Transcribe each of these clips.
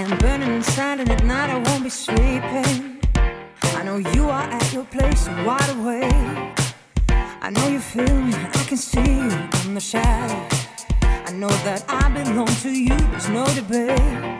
am burning inside, and at night I won't be sleeping. I know you are at your place, wide awake. I know you feel me, I can see you in the shadow. I know that I belong to you, there's no debate.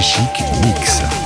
Chic Mix.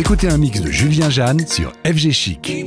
Écoutez un mix de Julien Jeanne sur FG Chic.